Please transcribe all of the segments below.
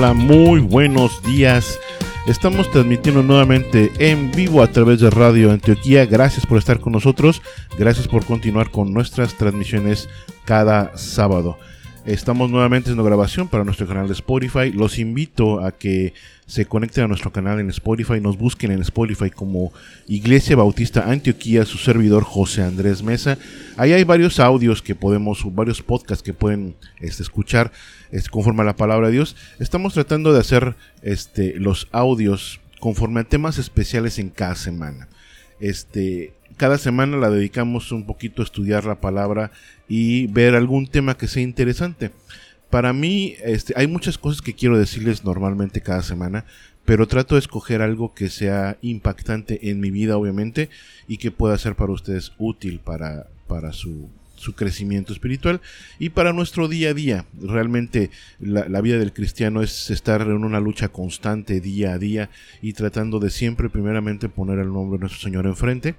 Muy buenos días. Estamos transmitiendo nuevamente en vivo a través de Radio Antioquía. Gracias por estar con nosotros. Gracias por continuar con nuestras transmisiones cada sábado. Estamos nuevamente haciendo grabación para nuestro canal de Spotify. Los invito a que se conecten a nuestro canal en Spotify, nos busquen en Spotify como Iglesia Bautista Antioquía, su servidor José Andrés Mesa. Ahí hay varios audios que podemos, varios podcasts que pueden este, escuchar este, conforme a la palabra de Dios. Estamos tratando de hacer este, los audios conforme a temas especiales en cada semana. Este, cada semana la dedicamos un poquito a estudiar la palabra y ver algún tema que sea interesante. Para mí este, hay muchas cosas que quiero decirles normalmente cada semana, pero trato de escoger algo que sea impactante en mi vida, obviamente, y que pueda ser para ustedes útil para, para su, su crecimiento espiritual y para nuestro día a día. Realmente la, la, vida del cristiano es estar en una lucha constante día a día y tratando de siempre primeramente poner el nombre de nuestro Señor enfrente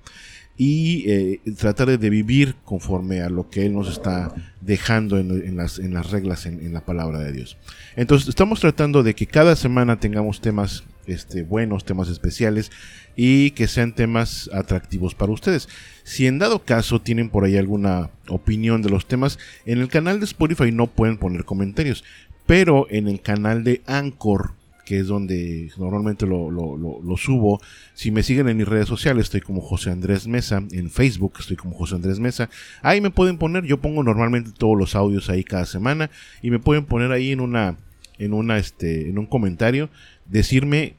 y eh, tratar de vivir conforme a lo que Él nos está dejando en, las, en las, reglas en, la palabra de Dios. Entonces estamos tratando de que cada semana tengamos temas este, buenos, temas especiales y que sean temas atractivos para ustedes. Si en dado caso tienen por ahí alguna opinión de los temas, en el canal de Spotify no pueden poner comentarios, pero en el canal de Anchor que es donde normalmente lo, subo. Si me siguen en mis redes sociales, estoy como José Andrés Mesa. En Facebook estoy como José Andrés Mesa. Ahí me pueden poner, yo pongo normalmente todos los audios ahí cada semana. Y me pueden poner ahí en una, en una, este, en un comentario, decirme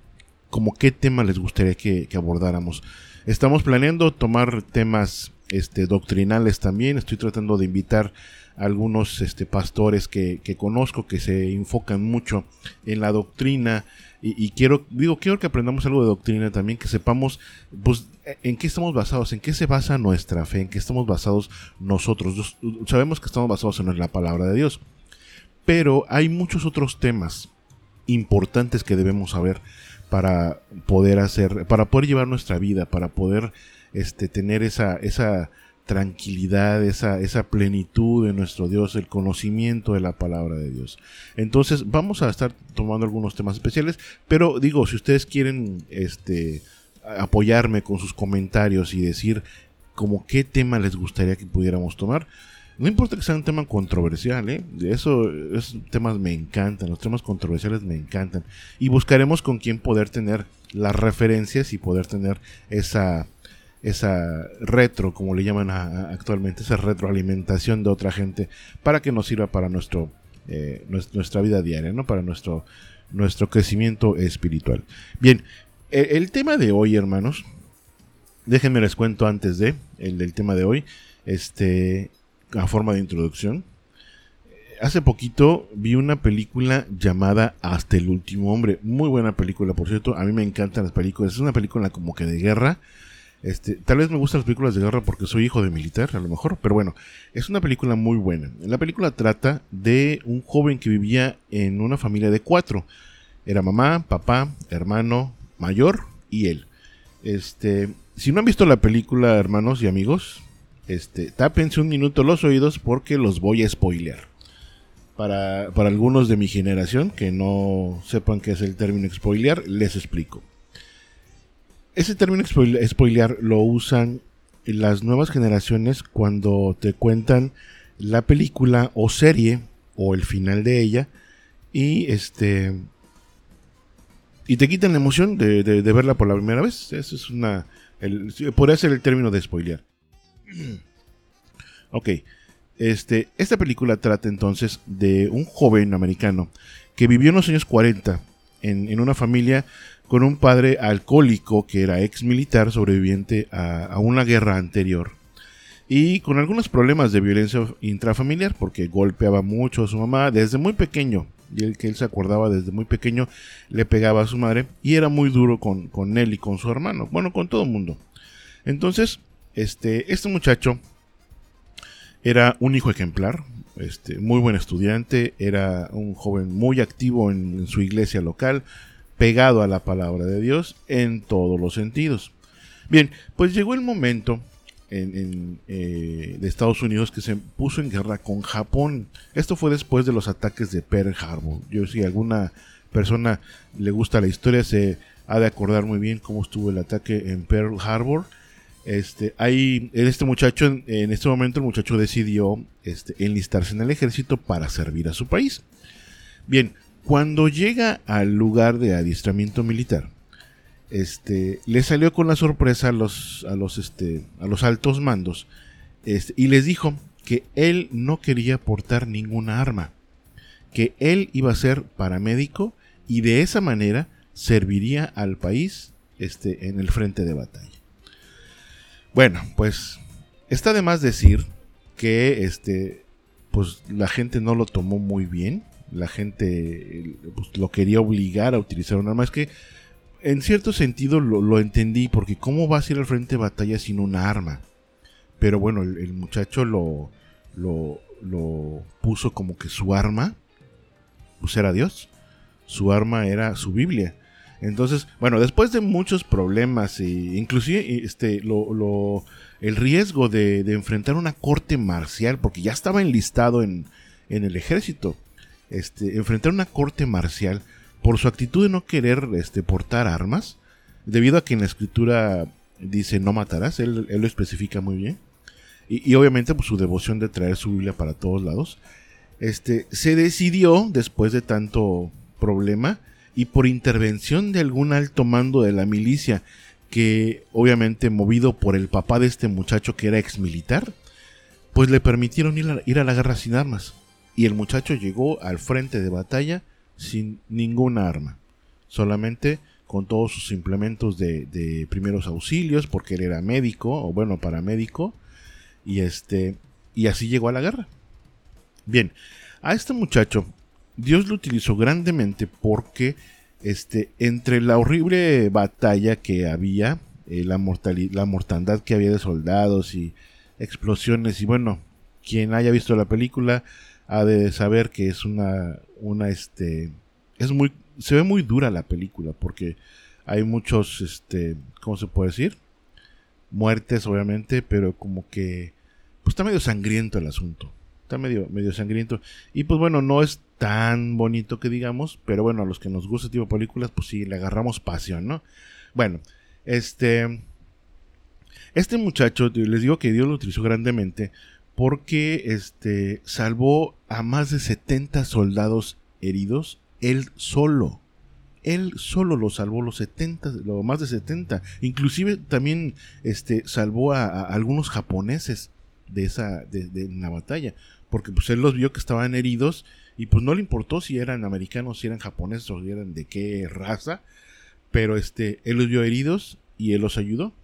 como qué tema les gustaría que, que abordáramos. Estamos planeando tomar temas este, doctrinales también. Estoy tratando de invitar algunos este, pastores que, conozco que se enfocan mucho en la doctrina y, quiero digo quiero que aprendamos algo de doctrina también que sepamos pues en qué estamos basados en qué se basa nuestra fe en qué estamos basados nosotros sabemos que estamos basados en la palabra de Dios pero hay muchos otros temas importantes que debemos saber para poder hacer para poder llevar nuestra vida para poder este tener esa esa tranquilidad, esa, esa plenitud de nuestro Dios, el conocimiento de la palabra de Dios. Entonces vamos a estar tomando algunos temas especiales, pero digo, si ustedes quieren este, apoyarme con sus comentarios y decir como qué tema les gustaría que pudiéramos tomar, no importa que sea un tema controversial, ¿eh? Eso, esos temas me encantan, los temas controversiales me encantan. Y buscaremos con quién poder tener las referencias y poder tener esa, esa retro, como le llaman actualmente, esa retroalimentación de otra gente para que nos sirva para nuestro, eh, nuestra vida diaria, ¿no? para nuestro, nuestro crecimiento espiritual. Bien, e, el, tema de hoy, hermanos, déjenme les cuento antes de el del tema de hoy, este, a forma de introducción. Hace poquito vi una película llamada Hasta el último hombre. Muy buena película, por cierto. A mí me encantan las películas. Es una película como que de guerra este, tal vez me gustan las películas de guerra porque soy hijo de militar, a lo mejor, pero bueno, es una película muy buena. La película trata de un joven que vivía en una familia de cuatro. Era mamá, papá, hermano mayor y él. Este, si no han visto la película, hermanos y amigos, este, tápense un minuto los oídos porque los voy a spoilear. Para, para algunos de mi generación que no sepan qué es el término spoilear, les explico. Ese término spoilear lo usan las nuevas generaciones cuando te cuentan la película o serie o el final de ella y este y te quitan la emoción de, verla por la primera vez. Eso es una podría ser el término de spoilear. ok. Este, esta película trata entonces de un joven americano que vivió en los años 40 en, una familia con un padre alcohólico que era ex militar sobreviviente a, una guerra anterior. Y con algunos problemas de violencia intrafamiliar porque golpeaba mucho a su mamá desde muy pequeño. Y el que él se acordaba desde muy pequeño le pegaba a su madre y era muy duro con, con él y con su hermano, bueno, con todo el mundo. Entonces, este, este muchacho era un hijo ejemplar, este, muy buen estudiante, era un joven muy activo en su iglesia local, pegado a la palabra de Dios en todos los sentidos. Bien, pues llegó el momento en, eh, de Estados Unidos que se puso en guerra con Japón. Esto fue después de los ataques de Pearl Harbor. Yo si alguna persona le gusta la historia se ha de acordar muy bien cómo estuvo el ataque en Pearl Harbor. Este, hay, este muchacho, en, este momento el muchacho decidió este, enlistarse en el ejército para servir a su país. Bien, cuando llega al lugar de adiestramiento militar, este, le salió con la sorpresa a los, a los, este, a los altos mandos este, y les dijo que él no quería portar ninguna arma, que él iba a ser paramédico y de esa manera serviría al país este, en el frente de batalla. Bueno, pues está de más decir que este, pues, la gente no lo tomó muy bien, la gente pues, lo quería obligar a utilizar un arma. Es que en cierto sentido lo, entendí, porque ¿cómo vas a ir al frente de batalla sin una arma? Pero bueno, el, muchacho lo, lo, lo, puso como que su arma, pues era Dios. Su arma era su Biblia. Entonces, bueno, después de muchos problemas e inclusive este, lo, el riesgo de, enfrentar una corte marcial, porque ya estaba enlistado en, en el ejército, este, enfrentar una corte marcial por su actitud de no querer este, portar armas, debido a que en la escritura dice no matarás, él, lo especifica muy bien, y, obviamente pues, su devoción de traer su Biblia para todos lados, este, se decidió, después de tanto problema, y por intervención de algún alto mando de la milicia, que obviamente movido por el papá de este muchacho que era ex militar, pues le permitieron ir ir a la guerra sin armas. Y el muchacho llegó al frente de batalla sin ninguna arma, solamente con todos sus implementos de, primeros auxilios, porque él era médico, o bueno, paramédico, y este, y así llegó a la guerra. Bien, a este muchacho Dios lo utilizó grandemente porque este, entre la horrible batalla que había, eh, la, la mortandad que había de soldados y explosiones, y bueno, quien haya visto la película ha de saber que es una, una, este, es muy, se ve muy dura la película porque hay muchos, este, ¿cómo se puede decir? Muertes, obviamente, pero como que, pues está medio sangriento el asunto. Está medio, medio sangriento. Y pues bueno, no es tan bonito que digamos, pero bueno, a los que nos gusta este tipo de películas, pues sí, le agarramos pasión, ¿no? Bueno, este... Este muchacho, les digo que Dios lo utilizó grandemente porque este, salvó a más de 70 soldados heridos, él solo. Él solo lo salvó los 70, lo más de 70. Inclusive también este, salvó a, algunos japoneses de esa de, de, la batalla, porque pues él los vio que estaban heridos y pues no le importó si eran americanos, si eran japoneses o si eran de qué raza, pero este él los vio heridos y él los ayudó.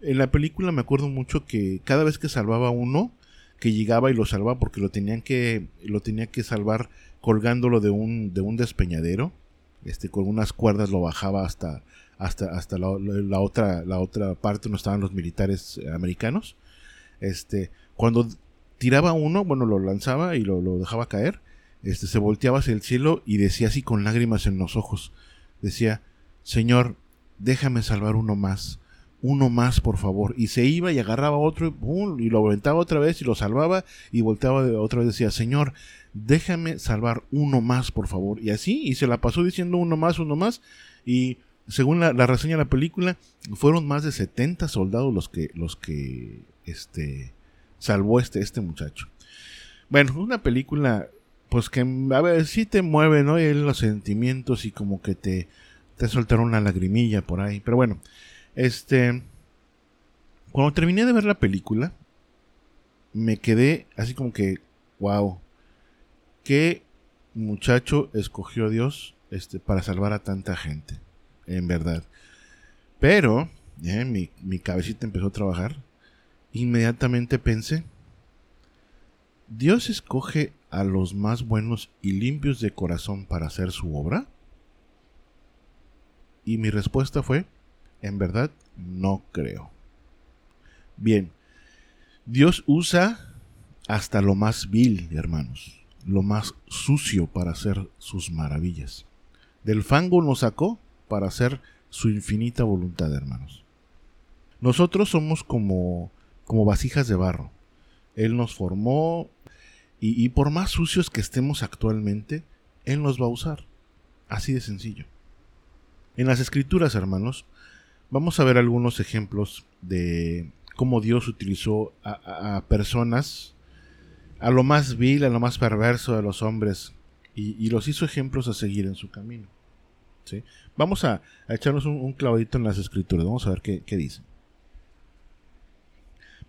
En la película me acuerdo mucho que cada vez que salvaba a uno, que llegaba y lo salvaba porque lo tenían que lo tenía que salvar colgándolo de un de un despeñadero este con unas cuerdas lo bajaba hasta hasta hasta la, otra la otra parte donde estaban los militares americanos este cuando tiraba uno bueno lo lanzaba y lo, dejaba caer este se volteaba hacia el cielo y decía así con lágrimas en los ojos decía señor déjame salvar uno más uno más, por favor. Y se iba y agarraba otro y, lo aventaba otra vez y lo salvaba y volteaba otra vez decía, Señor, déjame salvar uno más, por favor. Y así, y se la pasó diciendo uno más, uno más. Y según la, reseña de la película, fueron más de 70 soldados los que, los que, este, salvó este, este muchacho. Bueno, una película, pues que, a ver, sí te mueve, ¿no? Y los sentimientos y como que te, te soltaron una lagrimilla por ahí. Pero bueno, este. Cuando terminé de ver la película, me quedé así como que, wow, qué muchacho escogió Dios este, para salvar a tanta gente, en verdad. Pero, eh, mi, mi cabecita empezó a trabajar. Inmediatamente pensé, ¿Dios escoge a los más buenos y limpios de corazón para hacer su obra? Y mi respuesta fue, en verdad, no creo. Bien, Dios usa hasta lo más vil, hermanos, lo más sucio para hacer sus maravillas. Del fango nos sacó para hacer su infinita voluntad, hermanos. Nosotros somos como, como vasijas de barro. Él nos formó y, por más sucios que estemos actualmente, Él nos va a usar. Así de sencillo. En las escrituras, hermanos, vamos a ver algunos ejemplos de cómo Dios utilizó a, personas, a lo más vil, a lo más perverso de los hombres, y, los hizo ejemplos a seguir en su camino. ¿sí? Vamos a, echarnos un, clavadito en las escrituras, vamos a ver qué, qué dicen.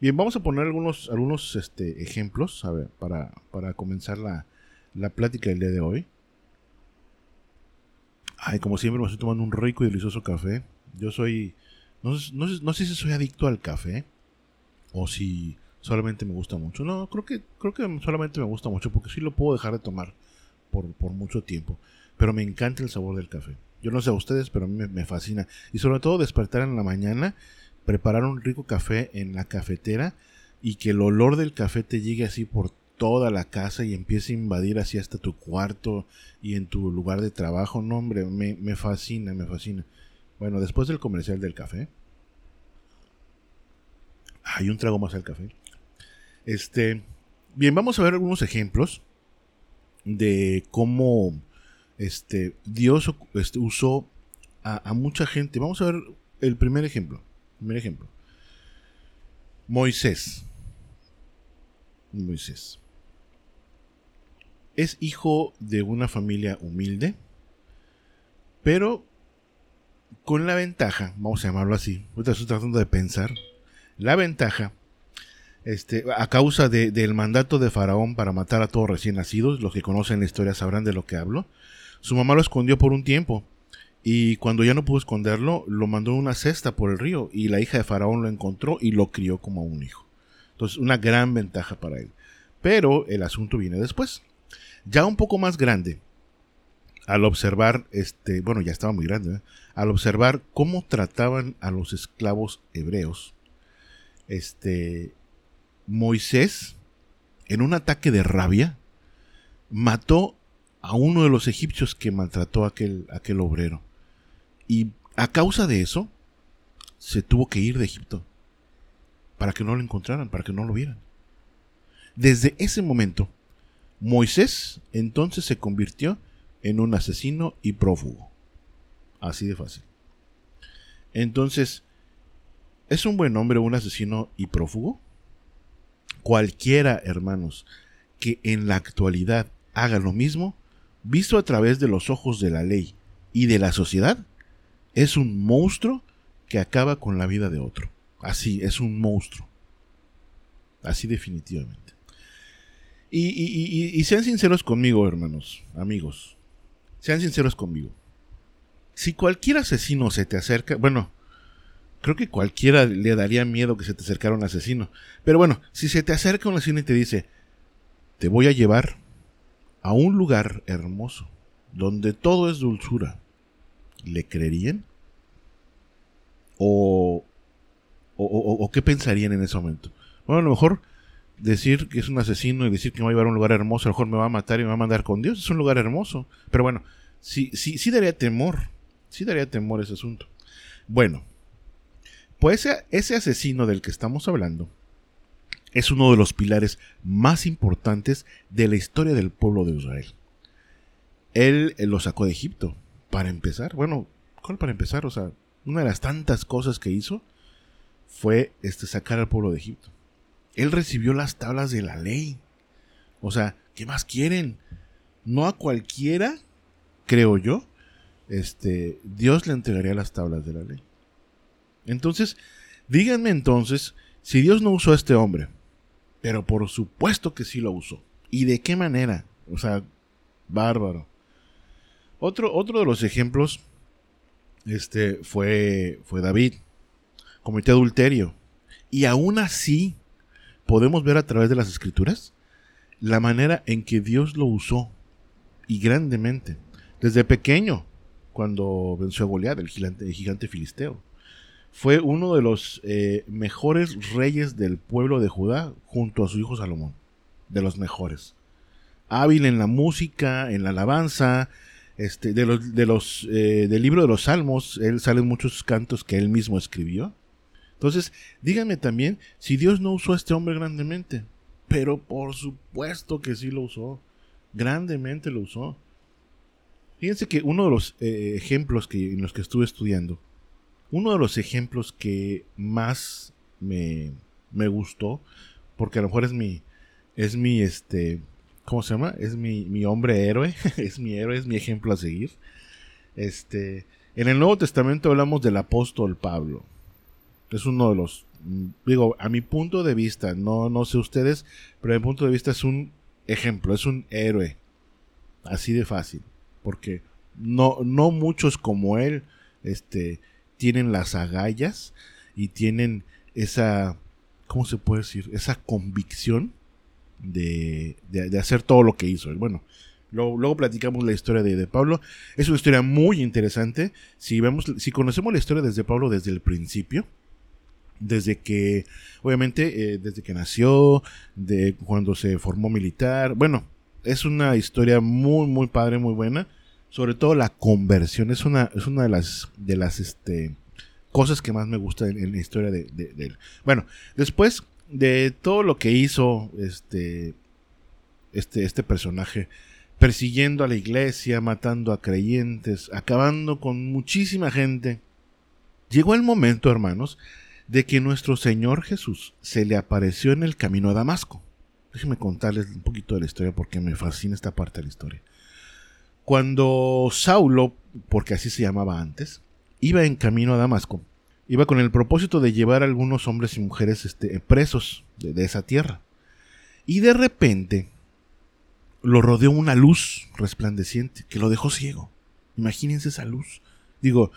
Bien, vamos a poner algunos, algunos este, ejemplos a ver, para, para comenzar la, la plática del día de hoy. Ay, como siempre me estoy tomando un rico y delicioso café. Yo soy... No, no, sé si soy adicto al café o si solamente me gusta mucho. No, creo que, creo que solamente me gusta mucho porque sí lo puedo dejar de tomar por, mucho tiempo. Pero me encanta el sabor del café. Yo no sé a ustedes, pero a mí me, me, fascina. Y sobre todo despertar en la mañana, preparar un rico café en la cafetera y que el olor del café te llegue así por toda la casa y empiece a invadir así hasta tu cuarto y en tu lugar de trabajo. No, hombre, me, me fascina, me fascina. Bueno, después del comercial del café. Hay un trago más al café. Este. Bien, vamos a ver algunos ejemplos de cómo este, Dios este, usó a, a, mucha gente. Vamos a ver el primer ejemplo. Primer ejemplo. Moisés. Moisés es hijo de una familia humilde, pero con la ventaja, vamos a llamarlo así, estoy tratando de pensar, la ventaja, este, a causa del mandato de Faraón para matar a todos recién nacidos, los que conocen la historia sabrán de lo que hablo, su mamá lo escondió por un tiempo, y cuando ya no pudo esconderlo, lo mandó en una cesta por el río, y la hija de Faraón lo encontró y lo crió como un hijo. Entonces, una gran ventaja para él. Pero el asunto viene después. Ya un poco más grande, al observar, este, bueno, ya estaba muy grande, ¿eh? al observar cómo trataban a los esclavos hebreos, este, Moisés, en un ataque de rabia, mató a uno de los egipcios que maltrató a aquel, aquel obrero. Y a causa de eso, se tuvo que ir de Egipto para que no lo encontraran, para que no lo vieran. Desde ese momento, Moisés entonces se convirtió en un asesino y prófugo. Así de fácil. Entonces, ¿es un buen hombre un asesino y prófugo? Cualquiera, hermanos, que en la actualidad haga lo mismo, visto a través de los ojos de la ley y de la sociedad, es un monstruo que acaba con la vida de otro. Así, es un monstruo. Así definitivamente. Y, sean sinceros conmigo, hermanos, amigos. Sean sinceros conmigo. Si cualquier asesino se te acerca, bueno, creo que cualquiera le daría miedo que se te acercara un asesino. Pero bueno, si se te acerca un asesino y te dice, te voy a llevar a un lugar hermoso, donde todo es dulzura, ¿le creerían? ¿O, o, o qué pensarían en ese momento? Bueno, a lo mejor decir que es un asesino y decir que me va a llevar a un lugar hermoso, a lo mejor me va a matar y me va a mandar con Dios, es un lugar hermoso. Pero bueno, sí, sí, sí daría temor, sí daría temor ese asunto. Bueno, pues ese asesino del que estamos hablando es uno de los pilares más importantes de la historia del pueblo de Israel. Él, lo sacó de Egipto, para empezar. Bueno, ¿cuál para empezar? O sea, una de las tantas cosas que hizo fue este, sacar al pueblo de Egipto. Él recibió las tablas de la ley. O sea, ¿qué más quieren? No a cualquiera, creo yo, este, Dios le entregaría las tablas de la ley. Entonces, díganme entonces, si Dios no usó a este hombre, pero por supuesto que sí lo usó. ¿Y de qué manera? O sea, bárbaro. Otro, otro de los ejemplos este, fue, fue David. Cometió adulterio. Y aún así, podemos ver a través de las escrituras la manera en que Dios lo usó y grandemente. Desde pequeño, cuando venció a Goliat, el gigante, filisteo. Fue uno de los eh, mejores reyes del pueblo de Judá junto a su hijo Salomón. De los mejores. Hábil en la música, en la alabanza, este, de los, de los, eh, del libro de los Salmos, él salen muchos cantos que él mismo escribió. Entonces, díganme también si Dios no usó a este hombre grandemente. Pero por supuesto que sí lo usó. Grandemente lo usó. Fíjense que uno de los eh, ejemplos que, en los que estuve estudiando, uno de los ejemplos que más me, me gustó, porque a lo mejor es mi, es mi, este, ¿cómo se llama? Es mi, mi hombre héroe, es mi héroe, es mi ejemplo a seguir. Este, en el Nuevo Testamento hablamos del apóstol Pablo. Es uno de los, mm, digo, a mi punto de vista, no, no sé ustedes, pero a mi punto de vista es un ejemplo, es un héroe. Así de fácil. Porque no, no muchos como él, este, tienen las agallas y tienen esa, ¿cómo se puede decir? Esa convicción de, de, hacer todo lo que hizo. Bueno, luego, luego platicamos la historia de, de, Pablo. Es una historia muy interesante. Si, vemos, si conocemos la historia desde Pablo desde el principio, desde que, obviamente, eh, desde que nació, de cuando se formó militar. Bueno, es una historia muy, muy padre, muy buena. Sobre todo la conversión. Es una, es una de las, de las, este, cosas que más me gusta en, la historia de, él. Bueno, después de todo lo que hizo este, este, este personaje, persiguiendo a la iglesia, matando a creyentes, acabando con muchísima gente, llegó el momento, hermanos, de que nuestro Señor Jesús se le apareció en el camino a Damasco. Déjenme contarles un poquito de la historia porque me fascina esta parte de la historia. Cuando Saulo, porque así se llamaba antes, iba en camino a Damasco. Iba con el propósito de llevar a algunos hombres y mujeres este, presos de, esa tierra. Y de repente lo rodeó una luz resplandeciente que lo dejó ciego. Imagínense esa luz. Digo,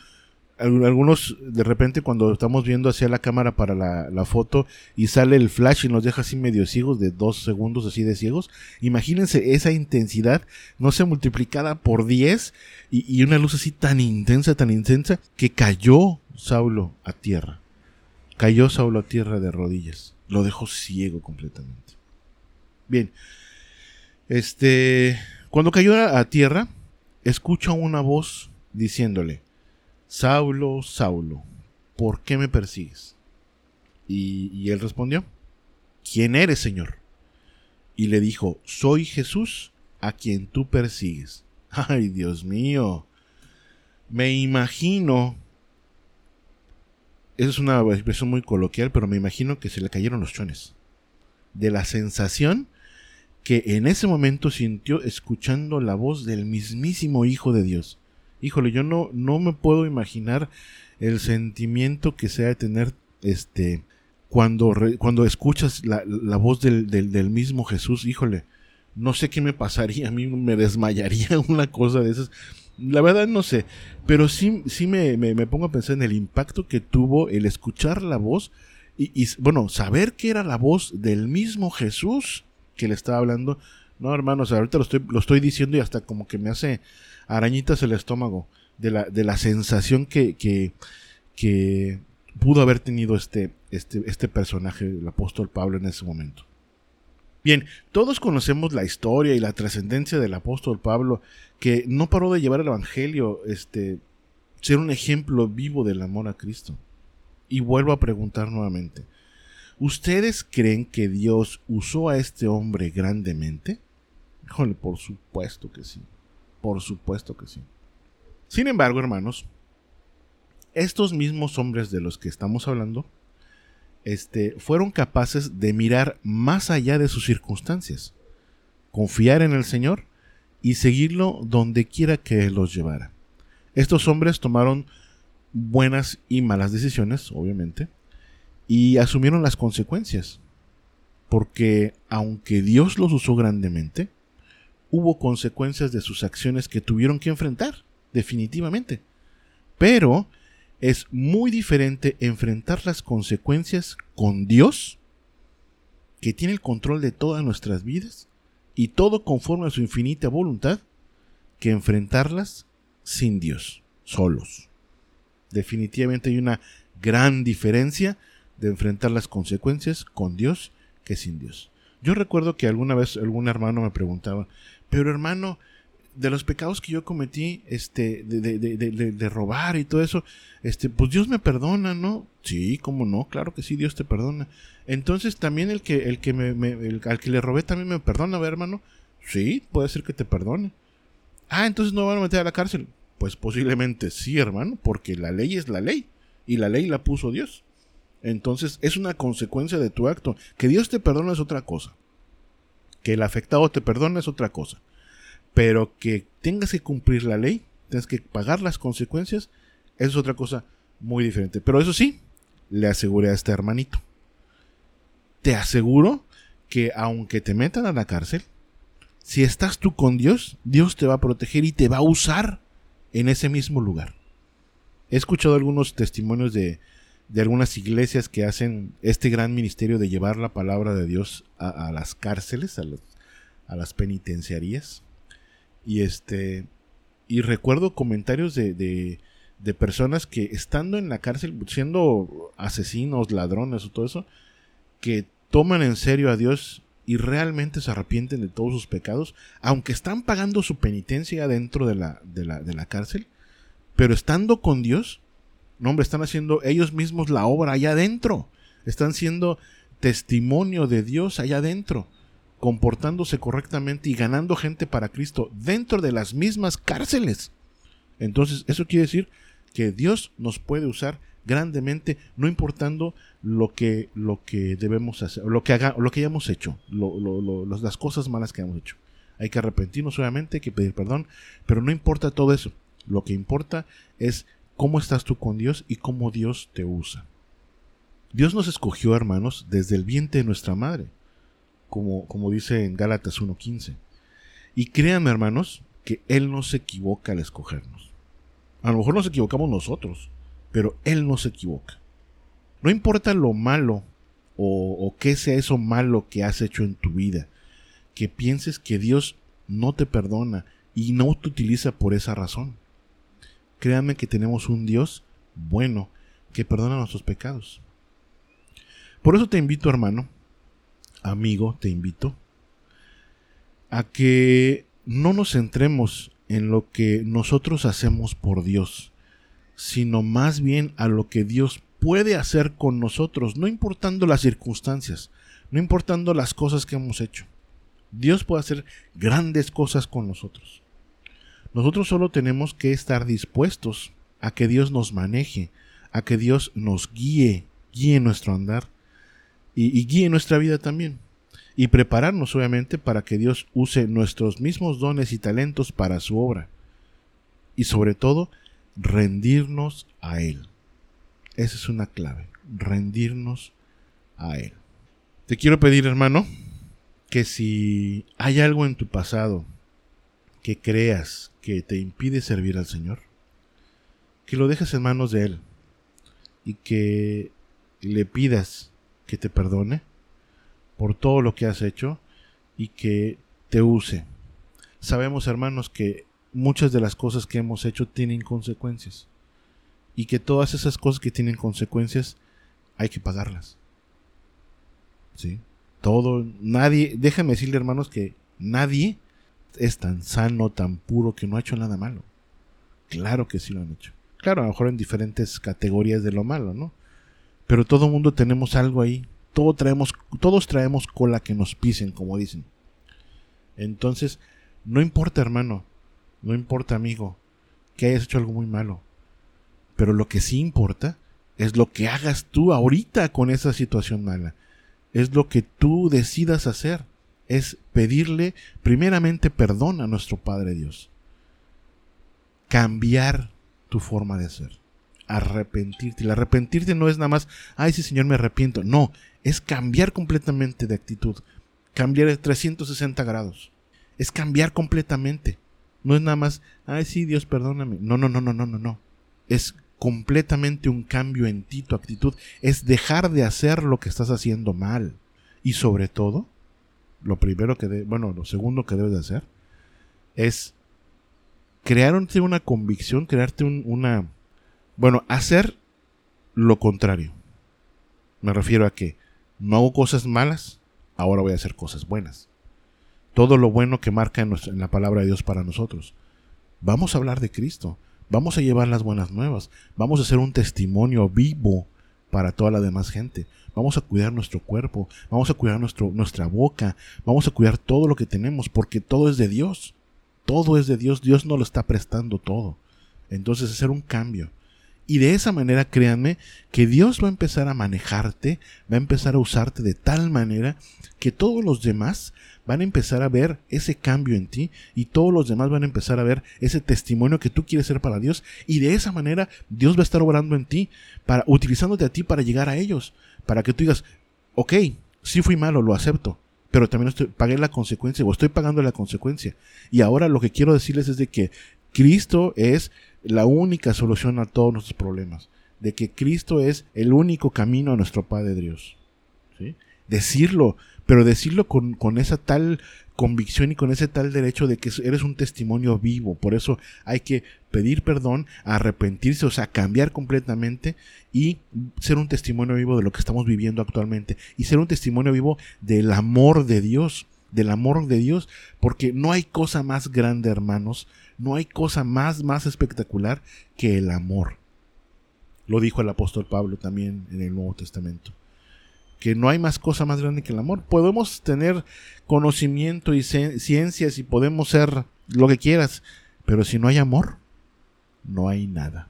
algunos de repente cuando estamos viendo hacia la cámara para la, foto y sale el flash y nos deja así medio ciegos de dos segundos así de ciegos imagínense esa intensidad no sé multiplicada por 10 y, y, una luz así tan intensa tan intensa que cayó Saulo a tierra cayó Saulo a tierra de rodillas lo dejó ciego completamente bien este cuando cayó a tierra escucha una voz diciéndole Saulo, Saulo, ¿por qué me persigues? Y, él respondió, ¿quién eres, Señor? Y le dijo, soy Jesús a quien tú persigues. Ay, Dios mío. Me imagino, eso es una expresión muy coloquial, pero me imagino que se le cayeron los chones. De la sensación que en ese momento sintió escuchando la voz del mismísimo Hijo de Dios híjole, yo no, no me puedo imaginar el sentimiento que sea de tener este cuando, cuando escuchas la, voz del, del, mismo Jesús, híjole, no sé qué me pasaría, a mí me desmayaría una cosa de esas. La verdad no sé, pero sí, sí me, me, pongo a pensar en el impacto que tuvo el escuchar la voz y, y, bueno, saber que era la voz del mismo Jesús que le estaba hablando. No, hermanos, ahorita lo estoy, lo estoy diciendo y hasta como que me hace arañitas el estómago de la, de la sensación que, que, que pudo haber tenido este, este, este personaje, el apóstol Pablo, en ese momento. Bien, todos conocemos la historia y la trascendencia del apóstol Pablo, que no paró de llevar el Evangelio, este, ser un ejemplo vivo del amor a Cristo. Y vuelvo a preguntar nuevamente, ¿ustedes creen que Dios usó a este hombre grandemente? Híjole, por supuesto que sí. Por supuesto que sí. Sin embargo, hermanos, estos mismos hombres de los que estamos hablando, este, fueron capaces de mirar más allá de sus circunstancias, confiar en el Señor y seguirlo donde quiera que los llevara. Estos hombres tomaron buenas y malas decisiones, obviamente, y asumieron las consecuencias, porque aunque Dios los usó grandemente, hubo consecuencias de sus acciones que tuvieron que enfrentar, definitivamente. Pero es muy diferente enfrentar las consecuencias con Dios, que tiene el control de todas nuestras vidas y todo conforme a su infinita voluntad, que enfrentarlas sin Dios, solos. Definitivamente hay una gran diferencia de enfrentar las consecuencias con Dios que sin Dios. Yo recuerdo que alguna vez algún hermano me preguntaba, pero hermano, de los pecados que yo cometí, este, de, de, de, de, robar y todo eso, este, pues Dios me perdona, ¿no? Sí, cómo no, claro que sí, Dios te perdona. Entonces también el que, el que me, al que le robé también me perdona, ¿ver, hermano? Sí, puede ser que te perdone. Ah, entonces no van a meter a la cárcel. Pues posiblemente sí, hermano, porque la ley es la ley y la ley la puso Dios. Entonces es una consecuencia de tu acto. Que Dios te perdone es otra cosa. Que el afectado te perdone es otra cosa. Pero que tengas que cumplir la ley, tengas que pagar las consecuencias, es otra cosa muy diferente. Pero eso sí, le aseguré a este hermanito. Te aseguro que aunque te metan a la cárcel, si estás tú con Dios, Dios te va a proteger y te va a usar en ese mismo lugar. He escuchado algunos testimonios de, de algunas iglesias que hacen este gran ministerio de llevar la palabra de Dios a, las cárceles, a, a, las penitenciarías. Y este y recuerdo comentarios de, de, personas que estando en la cárcel, siendo asesinos, ladrones o todo eso, que toman en serio a Dios y realmente se arrepienten de todos sus pecados, aunque están pagando su penitencia dentro de la, de la, de la cárcel, pero estando con Dios, no, hombre, están haciendo ellos mismos la obra allá adentro. Están siendo testimonio de Dios allá adentro, comportándose correctamente y ganando gente para Cristo dentro de las mismas cárceles. Entonces, eso quiere decir que Dios nos puede usar grandemente, no importando lo que, lo que debemos hacer, lo que, haga, lo que hayamos hecho, las cosas malas que hayamos hecho. Hay que arrepentirnos, obviamente, hay que pedir perdón, pero no importa todo eso. Lo que importa es cómo estás tú con Dios y cómo Dios te usa. Dios nos escogió, hermanos, desde el vientre de nuestra madre, como, como dice en Gálatas 1.15. Y créanme, hermanos, que Él no se equivoca al escogernos. A lo mejor nos equivocamos nosotros, pero Él no se equivoca. No importa lo malo o, qué sea eso malo que has hecho en tu vida, que pienses que Dios no te perdona y no te utiliza por esa razón. Créanme que tenemos un Dios bueno que perdona nuestros pecados. Por eso te invito, hermano, amigo, te invito a que no nos centremos en lo que nosotros hacemos por Dios, sino más bien a lo que Dios puede hacer con nosotros, no importando las circunstancias, no importando las cosas que hemos hecho. Dios puede hacer grandes cosas con nosotros. Nosotros solo tenemos que estar dispuestos a que Dios nos maneje, a que Dios nos guíe, guíe nuestro andar y, guíe nuestra vida también. Y prepararnos obviamente para que Dios use nuestros mismos dones y talentos para su obra. Y sobre todo, rendirnos a Él. Esa es una clave, rendirnos a Él. Te quiero pedir, hermano, que si hay algo en tu pasado que creas que te impide servir al Señor, que lo dejes en manos de Él y que le pidas que te perdone por todo lo que has hecho y que te use. Sabemos, hermanos, que muchas de las cosas que hemos hecho tienen consecuencias y que todas esas cosas que tienen consecuencias hay que pagarlas. ¿Sí? Todo, nadie, déjame decirle, hermanos, que nadie es tan sano, tan puro, que no ha hecho nada malo. Claro que sí lo han hecho. Claro, a lo mejor en diferentes categorías de lo malo, ¿no? Pero todo mundo tenemos algo ahí. Todo traemos, todos traemos cola que nos pisen, como dicen. Entonces, no importa, hermano, no importa, amigo, que hayas hecho algo muy malo. Pero lo que sí importa es lo que hagas tú ahorita con esa situación mala. Es lo que tú decidas hacer es pedirle primeramente perdón a nuestro Padre Dios. Cambiar tu forma de ser. Arrepentirte. El arrepentirte no es nada más, ay, sí, Señor, me arrepiento. No, es cambiar completamente de actitud. Cambiar de 360 grados. Es cambiar completamente. No es nada más, ay, sí, Dios, perdóname. No, no, no, no, no, no, no. Es completamente un cambio en ti, tu actitud. Es dejar de hacer lo que estás haciendo mal. Y sobre todo, lo primero que, de, bueno, lo segundo que debes de hacer es crearte una convicción, crearte una, bueno, hacer lo contrario. Me refiero a que no hago cosas malas, ahora voy a hacer cosas buenas. Todo lo bueno que marca en, en la palabra de Dios para nosotros. Vamos a hablar de Cristo, vamos a llevar las buenas nuevas, vamos a hacer un testimonio vivo para toda la demás gente. Vamos a cuidar nuestro cuerpo, vamos a cuidar nuestro, nuestra boca, vamos a cuidar todo lo que tenemos, porque todo es de Dios. todo es de Dios, Dios no lo está prestando todo. Entonces hacer un cambio. Y de esa manera, créanme, que Dios va a empezar a manejarte, va a empezar a usarte de tal manera que todos los demás van a empezar a ver ese cambio en ti y todos los demás van a empezar a ver ese testimonio que tú quieres ser para Dios y de esa manera Dios va a estar obrando en ti, para utilizándote a ti para llegar a ellos, para que tú digas, ok, sí fui malo, lo acepto, pero también estoy, pagué la consecuencia o estoy pagando la consecuencia. Y ahora lo que quiero decirles es de que Cristo es la única solución a todos nuestros problemas, de que Cristo es el único camino a nuestro Padre Dios. Decirlo, pero decirlo con, con, esa tal convicción y con ese tal derecho de que eres un testimonio vivo. Por eso hay que pedir perdón, arrepentirse, o sea, cambiar completamente y ser un testimonio vivo de lo que estamos viviendo actualmente y ser un testimonio vivo del amor de Dios, del amor de Dios, porque no hay cosa más grande, hermanos, no hay cosa más, más espectacular que el amor. Lo dijo el apóstol Pablo también en el Nuevo Testamento que no hay más cosa más grande que el amor. Podemos tener conocimiento y ciencias y podemos ser lo que quieras, pero si no hay amor, no hay nada.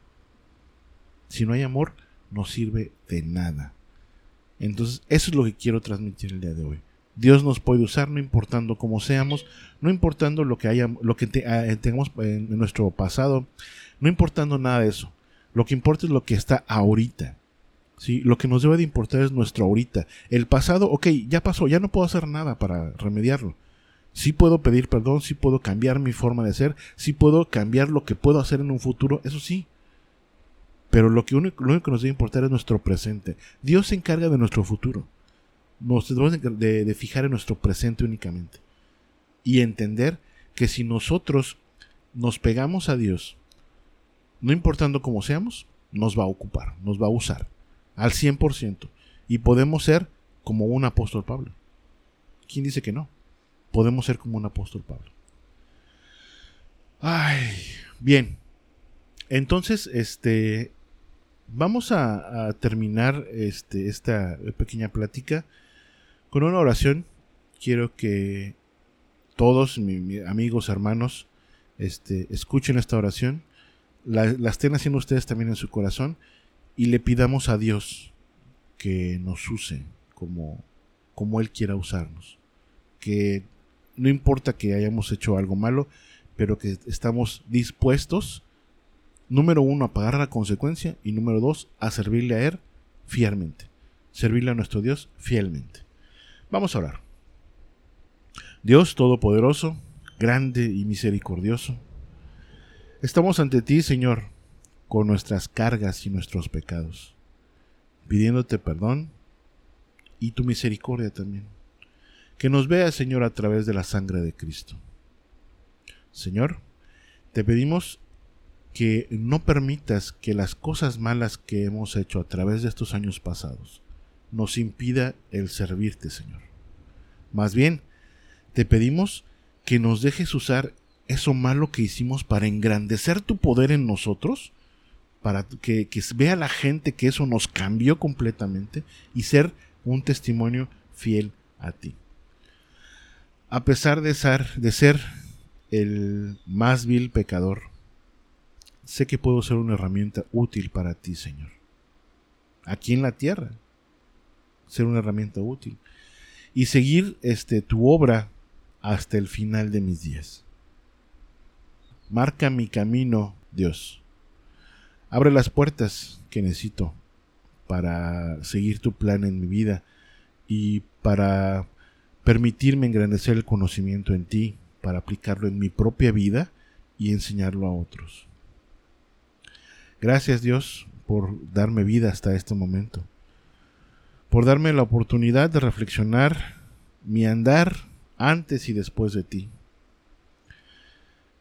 Si no hay amor, no sirve de nada. Entonces, eso es lo que quiero transmitir el día de hoy. Dios nos puede usar no importando cómo seamos, no importando lo que haya, lo que ah, tengamos en nuestro pasado, no importando nada de eso. Lo que importa es lo que está ahorita. ¿sí? Lo que nos debe de importar es nuestro ahorita. El pasado, ok, ya pasó, ya no puedo hacer nada para remediarlo. Sí puedo pedir perdón, sí puedo cambiar mi forma de ser, sí puedo cambiar lo que puedo hacer en un futuro, eso sí. Pero lo, que lo único que nos debe importar es nuestro presente. Dios se encarga de nuestro futuro. Nos debemos de, de fijar en nuestro presente únicamente. Y entender que si nosotros nos pegamos a Dios, no importando cómo seamos, nos va a ocupar, nos va a usar al 100%. Y podemos ser como un apóstol Pablo. ¿Quién dice que no? Podemos ser como un apóstol Pablo. Ay, bien. Entonces, este, vamos a, terminar este, esta pequeña plática con una oración. Quiero que todos mis amigos, hermanos, este, escuchen esta oración. La, la estén haciendo ustedes también en su corazón y le pidamos a Dios que nos use como, como Él quiera usarnos. Que no importa que hayamos hecho algo malo, pero que estamos dispuestos, número uno, a pagar la consecuencia y número dos, a servirle a Él fielmente. Servirle a nuestro Dios fielmente. Vamos a orar. Dios Todopoderoso, grande y misericordioso, estamos ante ti, Señor, con nuestras cargas y nuestros pecados, pidiéndote perdón y tu misericordia también. Que nos veas, Señor, a través de la sangre de Cristo. Señor, te pedimos que no permitas que las cosas malas que hemos hecho a través de estos años pasados nos impida el servirte, Señor. Más bien, te pedimos que nos dejes usar eso malo que hicimos para engrandecer tu poder en nosotros para que, vea la gente que eso nos cambió completamente y ser un testimonio fiel a ti. A pesar de ser, de ser el más vil pecador, sé que puedo ser una herramienta útil para ti, Señor. Aquí en la tierra, ser una herramienta útil. Y seguir este, tu obra hasta el final de mis días. Marca mi camino, Dios Abre las puertas que necesito para seguir tu plan en mi vida y para permitirme engrandecer el conocimiento en ti, para aplicarlo en mi propia vida y enseñarlo a otros. Gracias Dios por darme vida hasta este momento, por darme la oportunidad de reflexionar mi andar antes y después de ti.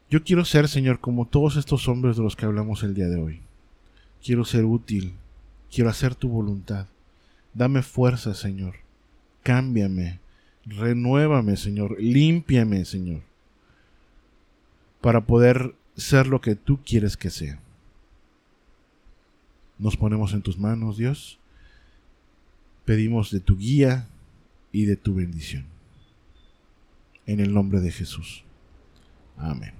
Yo quiero ser, Señor, como todos estos hombres de los que hablamos el día de hoy. Quiero ser útil. Quiero hacer tu voluntad. Dame fuerza, Señor. Cámbiame. Renuévame, Señor. Límpiame, Señor. Para poder ser lo que tú quieres que sea. Nos ponemos en tus manos, Dios. Pedimos de tu guía y de tu bendición. En el nombre de Jesús. Amén.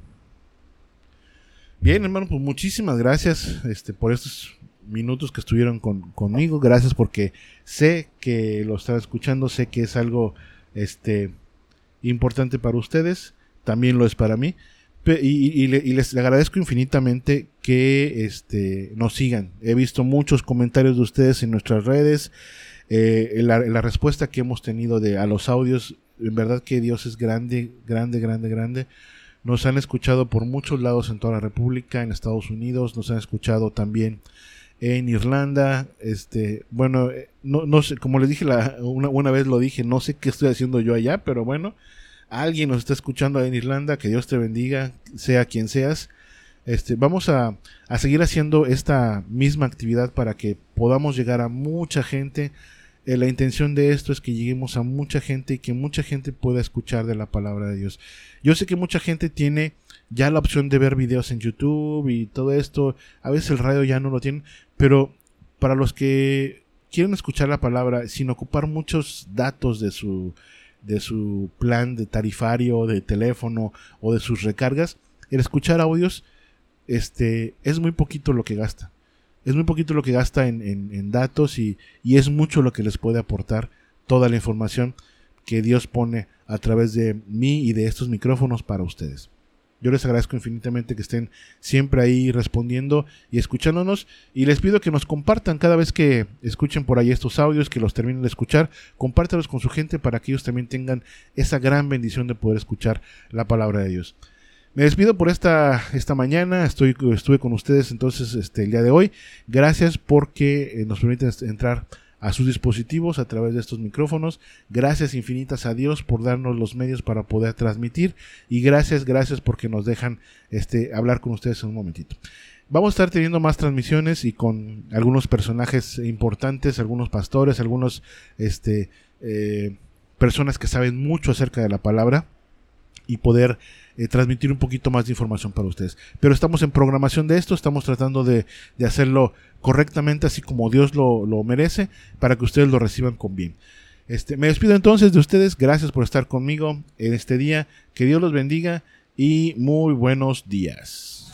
Bien, hermano, pues muchísimas gracias este, por estos minutos que estuvieron conmigo. Gracias porque sé que lo están escuchando, sé que es algo este, importante para ustedes, también lo es para mí. Y, les agradezco infinitamente que este, nos sigan. He visto muchos comentarios de ustedes en nuestras redes. Eh, la, respuesta que hemos tenido de, a los audios, en verdad que Dios es grande, grande, grande, grande. Nos han escuchado por muchos lados en toda la República, en Estados Unidos, nos han escuchado también en Irlanda, este, bueno, eh, no, no sé, como les dije una, una vez lo dije, no sé qué estoy haciendo yo allá, pero bueno, alguien nos está escuchando en Irlanda, que Dios te bendiga, sea quien seas. Este, vamos a, a seguir haciendo esta misma actividad para que podamos llegar a mucha gente. Eh, la intención de esto es que lleguemos a mucha gente y que mucha gente pueda escuchar de la palabra de Dios. Yo sé que mucha gente tiene ya la opción de ver videos en YouTube y todo esto. A veces el radio ya no lo tiene, pero para los que quieren escuchar la palabra sin ocupar muchos datos de su de su plan de tarifario, de teléfono o de sus recargas, el escuchar audios este, es muy poquito lo que gasta. Es muy poquito lo que gasta en, datos y, y, es mucho lo que les puede aportar toda la información que Dios pone a través de mí y de estos micrófonos para ustedes. Yo les agradezco infinitamente que estén siempre ahí respondiendo y escuchándonos y les pido que nos compartan cada vez que escuchen por ahí estos audios, que los terminen de escuchar, compártalos con su gente para que ellos también tengan esa gran bendición de poder escuchar la palabra de Dios. Me despido por esta, esta mañana, estoy, estuve con ustedes entonces este, el día de hoy. Gracias porque eh, nos permiten entrar a sus dispositivos a través de estos micrófonos. Gracias infinitas a Dios por darnos los medios para poder transmitir y gracias, gracias porque nos dejan este, hablar con ustedes en un momentito. Vamos a estar teniendo más transmisiones y con algunos personajes importantes, algunos pastores, algunos este, eh, personas que saben mucho acerca de la palabra y poder eh, transmitir un poquito más de información para ustedes. Pero estamos en programación de esto, estamos tratando de, hacerlo correctamente, así como Dios lo, lo, merece, para que ustedes lo reciban con bien. Este, me despido entonces de ustedes, gracias por estar conmigo en este día, que Dios los bendiga y muy buenos días.